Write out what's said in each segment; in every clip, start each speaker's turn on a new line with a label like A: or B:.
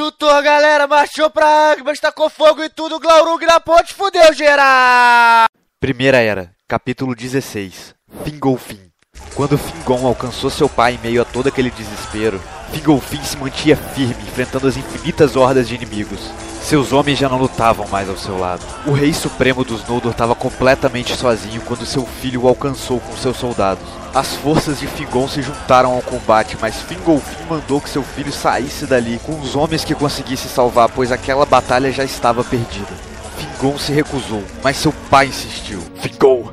A: Juntou, galera, marchou pra Agmas, tacou fogo e tudo, Glaurung na ponte, fudeu geral!
B: Primeira Era, capítulo 16 Fingolfin Quando Fingon alcançou seu pai em meio a todo aquele desespero, Fingolfin se mantinha firme, enfrentando as infinitas hordas de inimigos. Seus homens já não lutavam mais ao seu lado. O rei supremo dos Noldor estava completamente sozinho quando seu filho o alcançou com seus soldados. As forças de Fingon se juntaram ao combate, mas Fingolfin mandou que seu filho saísse dali com os homens que conseguisse salvar, pois aquela batalha já estava perdida. Fingon se recusou, mas seu pai insistiu.
C: Fingon,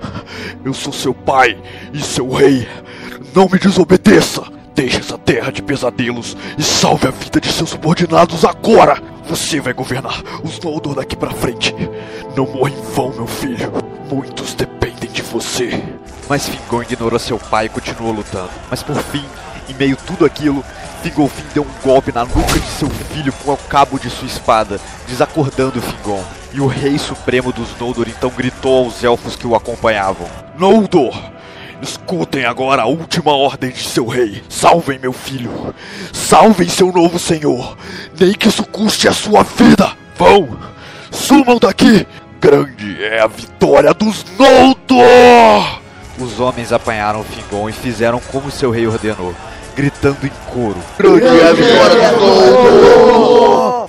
C: eu sou seu pai e seu rei. Não me desobedeça! Deixe essa terra de pesadelos e salve a vida de seus subordinados agora! Você vai governar os Noldor daqui pra frente. Não morra em vão, meu filho. Muitos dependem de você.
B: Mas Fingon ignorou seu pai e continuou lutando. Mas por fim, em meio a tudo aquilo, Fingolfin deu um golpe na nuca de seu filho com o cabo de sua espada, desacordando Fingon. E o rei supremo dos Noldor então gritou aos elfos que o acompanhavam:
C: Noldor! Escutem agora a última ordem de seu rei. Salvem meu filho. Salvem seu novo senhor. Nem que isso custe a sua vida. Vão! Sumam daqui! Grande é a vitória dos Noldor!
B: Os homens apanharam Fingon e fizeram como seu rei ordenou, gritando em coro.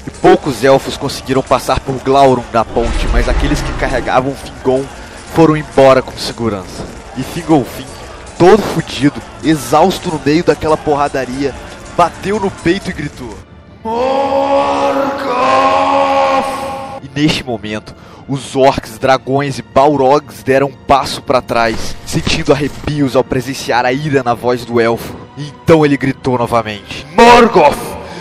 B: E poucos elfos conseguiram passar por Glaurung na ponte, mas aqueles que carregavam Fingon foram embora com segurança. E Fingolfin, todo fudido, exausto no meio daquela porradaria, bateu no peito e gritou: Morgoth! E neste momento, os orcs, dragões e balrogs deram um passo para trás, sentindo arrepios ao presenciar a ira na voz do elfo. Então ele gritou novamente:
C: Morgoth,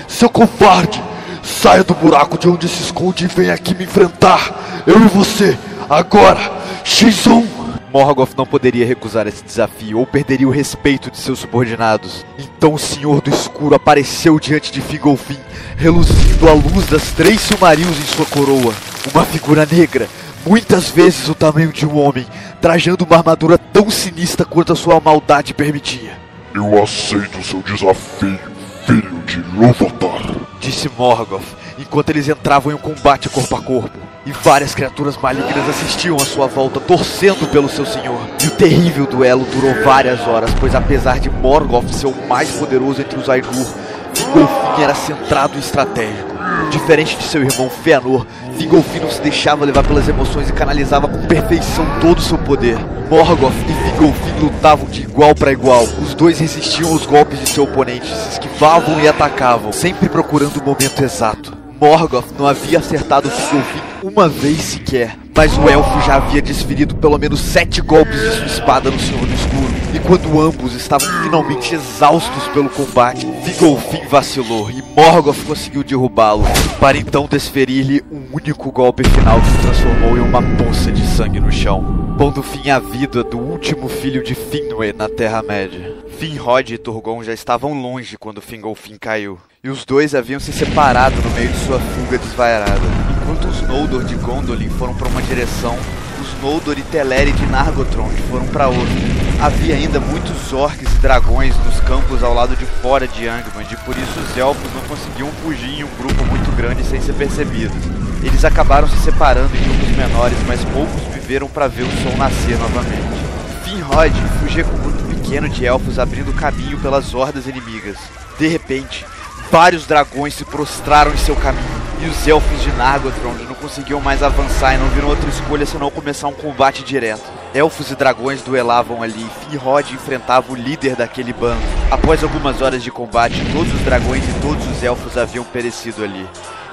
C: seu covarde! Saia do buraco de onde se esconde e venha aqui me enfrentar! Eu e você, agora! X1!
B: Morgoth não poderia recusar esse desafio ou perderia o respeito de seus subordinados. Então o Senhor do Escuro apareceu diante de Fingolfin, reluzindo a luz das três Silmarils em sua coroa. Uma figura negra, muitas vezes o tamanho de um homem, trajando uma armadura tão sinistra quanto a sua maldade permitia.
C: Eu aceito seu desafio, filho de Lovotar.
B: Disse Morgoth, enquanto eles entravam em um combate corpo a corpo. E várias criaturas malignas assistiam à sua volta, torcendo pelo seu senhor. E o terrível duelo durou várias horas, pois apesar de Morgoth ser o mais poderoso entre os Ainur, Fingolfin era centrado e estratégico. Diferente de seu irmão Fëanor, Fingolfin não se deixava levar pelas emoções e canalizava com perfeição todo o seu poder. Morgoth e Fingolfin lutavam de igual para igual. Os dois resistiam aos golpes de seu oponente, se esquivavam e atacavam, sempre procurando o momento exato. Morgoth não havia acertado Fingolfin uma vez sequer, mas o elfo já havia desferido pelo menos sete golpes de sua espada no Senhor do Escuro. E quando ambos estavam finalmente exaustos pelo combate, Fingolfin vacilou e Morgoth conseguiu derrubá-lo, para então desferir-lhe um único golpe final que o transformou em uma poça de sangue no chão, pondo fim à vida do último filho de Finwë na Terra-média. Finrod e Turgon já estavam longe quando Fingolfin caiu, e os dois haviam se separado no meio de sua fuga desvairada. Enquanto os Noldor de Gondolin foram para uma direção, os Noldor e Teleri de Nargothrond foram para outra. Havia ainda muitos orcs e dragões nos campos ao lado de fora de Angmand, e por isso os elfos não conseguiam fugir em um grupo muito grande sem ser percebidos. Eles acabaram se separando em grupos menores, mas poucos viveram para ver o sol nascer novamente. Finrod fugia com um grupo pequeno de elfos abrindo caminho pelas hordas inimigas. De repente, vários dragões se prostraram em seu caminho, e os elfos de Nargothrond não conseguiam mais avançar e não viram outra escolha senão começar um combate direto. Elfos e dragões duelavam ali, e Finrod enfrentava o líder daquele bando. Após algumas horas de combate, todos os dragões e todos os elfos haviam perecido ali.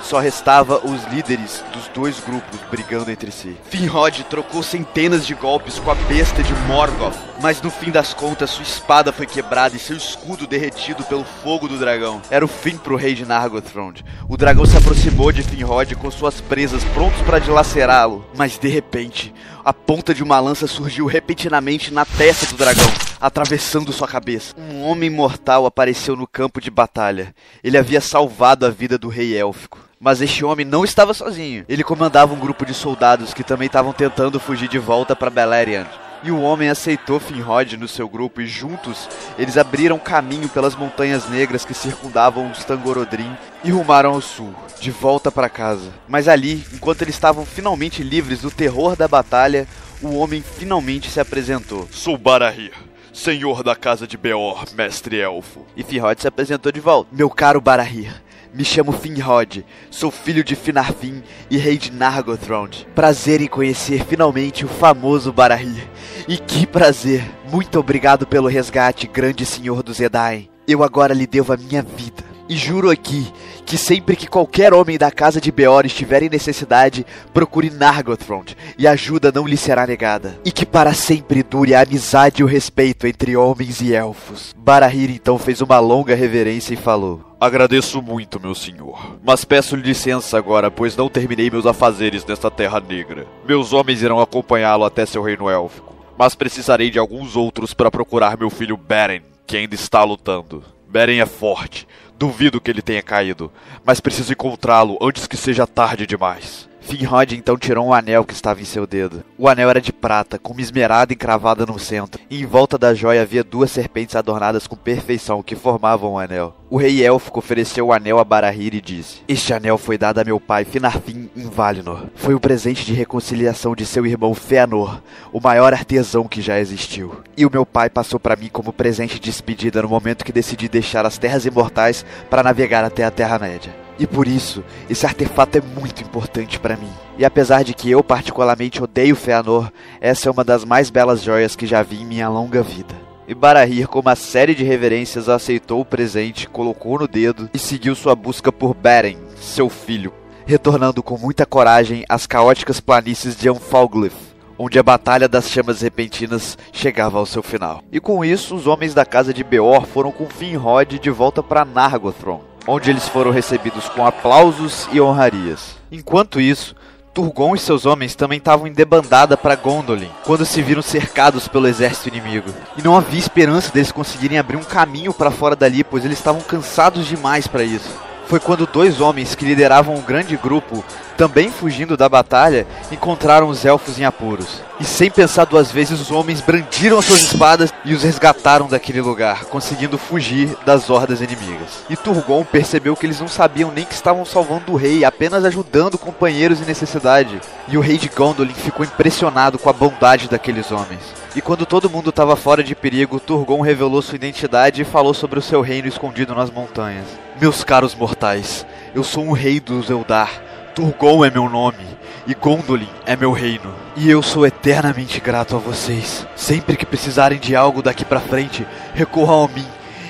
B: Só restava os líderes dos dois grupos brigando entre si. Finrod trocou centenas de golpes com a besta de Morgoth, mas no fim das contas sua espada foi quebrada e seu escudo derretido pelo fogo do dragão. Era o fim pro rei de Nargothrond. O dragão se aproximou de Finrod com suas presas prontos para dilacerá-lo, mas de repente, a ponta de uma lança surgiu repentinamente na testa do dragão, atravessando sua cabeça. Um homem mortal apareceu no campo de batalha. Ele havia salvado a vida do rei élfico. Mas este homem não estava sozinho. Ele comandava um grupo de soldados que também estavam tentando fugir de volta para Beleriand. E o homem aceitou Finrod no seu grupo e juntos eles abriram caminho pelas montanhas negras que circundavam os Tangorodrim e rumaram ao sul, de volta para casa. Mas ali, enquanto eles estavam finalmente livres do terror da batalha, o homem finalmente se apresentou.
C: Sou Barahir, senhor da casa de Beor, mestre elfo.
B: E Finrod se apresentou de volta. Meu caro Barahir, me chamo Finrod, sou filho de Finarfin e rei de Nargothrond. Prazer em conhecer finalmente o famoso Barahir. E que prazer! Muito obrigado pelo resgate, grande senhor dos Edain. Eu agora lhe devo a minha vida. E juro aqui que sempre que qualquer homem da casa de Beor estiver em necessidade, procure Nargothrond e ajuda não lhe será negada. E que para sempre dure a amizade e o respeito entre homens e elfos. Barahir então fez uma longa reverência e falou:
C: Agradeço muito, meu senhor. Mas peço licença agora, pois não terminei meus afazeres nesta terra negra. Meus homens irão acompanhá-lo até seu reino élfico. Mas precisarei de alguns outros para procurar meu filho Beren, que ainda está lutando. Beren é forte. Duvido que ele tenha caído, mas preciso encontrá-lo antes que seja tarde demais.
B: Finrod então tirou um anel que estava em seu dedo. O anel era de prata, com uma esmerada encravada no centro, e em volta da joia havia duas serpentes adornadas com perfeição que formavam o anel. O rei élfico ofereceu o anel a Barahir e disse: Este anel foi dado a meu pai Finarfin em Valinor. Foi o presente de reconciliação de seu irmão Feanor, o maior artesão que já existiu. E o meu pai passou para mim como presente de despedida no momento que decidi deixar as terras imortais para navegar até a Terra-média. E por isso, esse artefato é muito importante para mim. E apesar de que eu particularmente odeio Feanor, essa é uma das mais belas joias que já vi em minha longa vida. E Barahir, com uma série de reverências, aceitou o presente, colocou no dedo e seguiu sua busca por Beren, seu filho, retornando com muita coragem às caóticas planícies de Anfalglyph, onde a Batalha das Chamas Repentinas chegava ao seu final. E com isso, os homens da casa de Beor foram com Finrod de volta para Nargothrond onde eles foram recebidos com aplausos e honrarias. Enquanto isso, Turgon e seus homens também estavam em debandada para Gondolin, quando se viram cercados pelo exército inimigo. E não havia esperança deles conseguirem abrir um caminho para fora dali, pois eles estavam cansados demais para isso. Foi quando dois homens que lideravam um grande grupo também fugindo da batalha, encontraram os elfos em apuros. E sem pensar duas vezes, os homens brandiram as suas espadas e os resgataram daquele lugar, conseguindo fugir das hordas inimigas. E Turgon percebeu que eles não sabiam nem que estavam salvando o rei, apenas ajudando companheiros em necessidade. E o rei de Gondolin ficou impressionado com a bondade daqueles homens. E quando todo mundo estava fora de perigo, Turgon revelou sua identidade e falou sobre o seu reino escondido nas montanhas. Meus caros mortais, eu sou um rei dos Eldar Turgon é meu nome e Gondolin é meu reino. E eu sou eternamente grato a vocês. Sempre que precisarem de algo daqui para frente, recorram a mim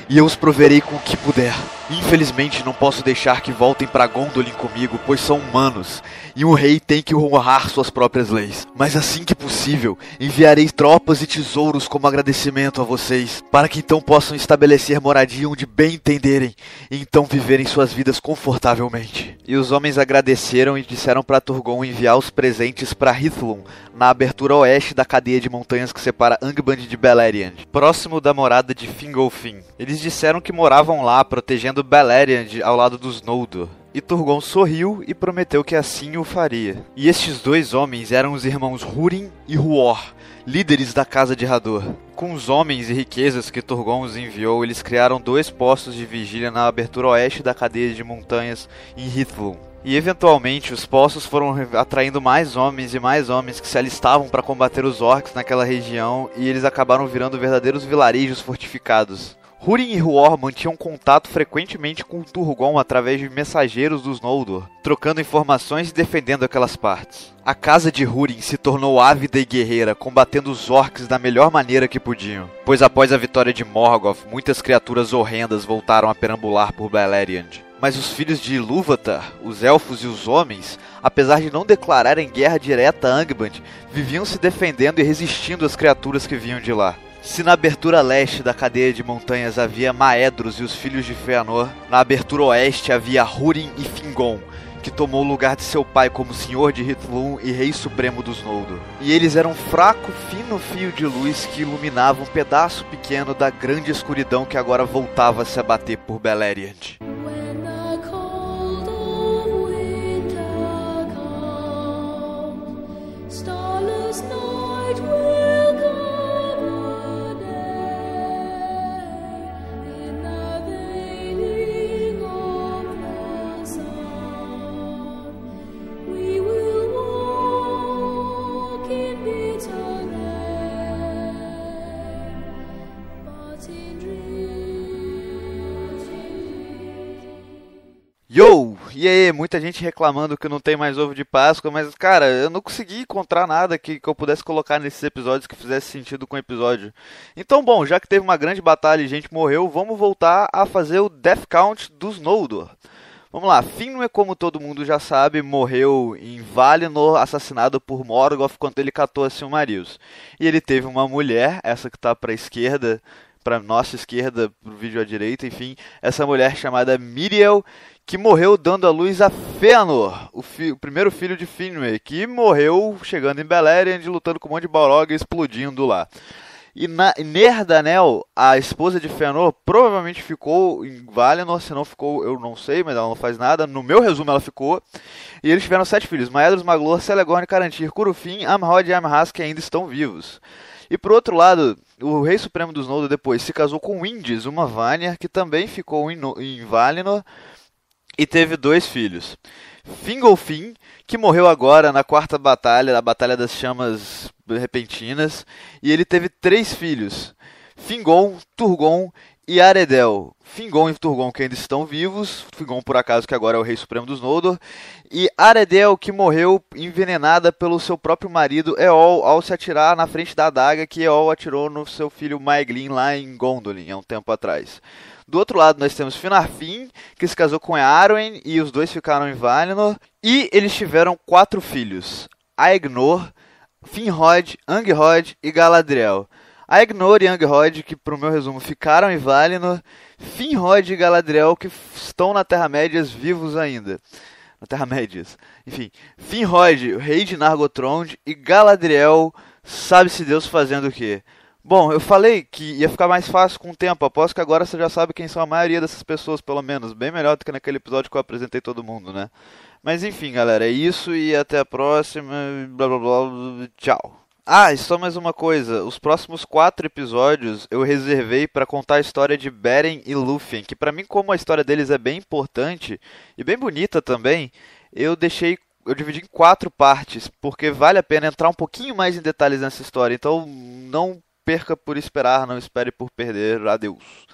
B: e eu os proverei com o que puder. Infelizmente não posso deixar que voltem para Gondolin comigo, pois são humanos, e um rei tem que honrar suas próprias leis. Mas assim que possível, enviarei tropas e tesouros como agradecimento a vocês, para que então possam estabelecer moradia onde bem entenderem, e então viverem suas vidas confortavelmente. E os homens agradeceram e disseram para Turgon enviar os presentes para Hithlum, na abertura oeste da cadeia de montanhas que separa Angband de Beleriand, próximo da morada de Fingolfin. Eles disseram que moravam lá, protegendo Beleriand ao lado dos Noldor. E Turgon sorriu e prometeu que assim o faria. E estes dois homens eram os irmãos Húrin e Huor, líderes da casa de Hador. Com os homens e riquezas que Turgon os enviou, eles criaram dois postos de vigília na abertura oeste da cadeia de montanhas em Hithlum. E eventualmente os postos foram atraindo mais homens e mais homens que se alistavam para combater os orcs naquela região e eles acabaram virando verdadeiros vilarejos fortificados. Húrin e Huor mantinham contato frequentemente com Turgon através de mensageiros dos Noldor, trocando informações e defendendo aquelas partes. A casa de Húrin se tornou ávida e guerreira, combatendo os orcs da melhor maneira que podiam. Pois após a vitória de Morgoth, muitas criaturas horrendas voltaram a perambular por Beleriand. Mas os filhos de Ilúvatar, os elfos e os homens, apesar de não declararem guerra direta a Angband, viviam se defendendo e resistindo às criaturas que vinham de lá. Se na abertura leste da cadeia de montanhas havia Maedros e os filhos de Feanor, na abertura oeste havia Húrin e Fingon, que tomou o lugar de seu pai como senhor de Hithlum e rei supremo dos Noldor. E eles eram um fraco, fino fio de luz que iluminava um pedaço pequeno da grande escuridão que agora voltava a se abater por Beleriand. Muita gente reclamando que não tem mais ovo de Páscoa, mas cara, eu não consegui encontrar nada que, que eu pudesse colocar nesses episódios que fizesse sentido com o episódio. Então, bom, já que teve uma grande batalha e gente morreu, vamos voltar a fazer o Death Count dos Noldor. Vamos lá, Finwë, como todo mundo já sabe, morreu em Valinor, assassinado por Morgoth quando ele catou a Silmarils. E ele teve uma mulher, essa que está para a esquerda, para nossa esquerda, para o vídeo à direita, enfim, essa mulher chamada Miriel, que morreu dando à luz a Fëanor, o, o, primeiro filho de Finwë, que morreu chegando em Beleriand, lutando com um monte de Balrog explodindo lá. E na, Nerdanel, a esposa de Fëanor, provavelmente ficou em Valinor, se não ficou, eu não sei, mas ela não faz nada. No meu resumo, ela ficou. E eles tiveram sete filhos: Maedhros, Maglor, Celegorn, Carantir, Curufin, Amrod e Amhas, que ainda estão vivos. E por outro lado, o rei supremo dos Noldor depois se casou com Indis, uma Vanir, que também ficou em, em Valinor e teve dois filhos. Fingolfin, que morreu agora na quarta batalha, a Batalha das Chamas Repentinas, e ele teve três filhos: Fingon, Turgon e Aredel. Fingon e Turgon que ainda estão vivos, Fingon por acaso que agora é o rei supremo dos Noldor, e Aredel que morreu envenenada pelo seu próprio marido Eol ao se atirar na frente da adaga que Eol atirou no seu filho Maeglin lá em Gondolin há um tempo atrás. Do outro lado nós temos Finarfin, que se casou com Earwen e os dois ficaram em Valinor, e eles tiveram quatro filhos: Aegnor, Finrod, Angrod e Galadriel. Aegnor e Angrod, que pro meu resumo ficaram em Valinor, Finrod e Galadriel, que estão na Terra-médias vivos ainda. Na Terra-médias. Enfim, Finrod, rei de Nargothrond, e Galadriel, sabe-se Deus fazendo o quê? Bom, eu falei que ia ficar mais fácil com o tempo. Aposto que agora você já sabe quem são a maioria dessas pessoas, pelo menos. Bem melhor do que naquele episódio que eu apresentei todo mundo, né? Mas enfim, galera, é isso e até a próxima. Blá blá blá. Tchau. Ah, e só mais uma coisa. Os próximos quatro episódios eu reservei para contar a história de Beren e Lúthien, que para mim, como a história deles é bem importante e bem bonita também, eu deixei eu dividi em quatro partes, porque vale a pena entrar um pouquinho mais em detalhes nessa história. Então não perca por esperar, não espere por perder. Adeus.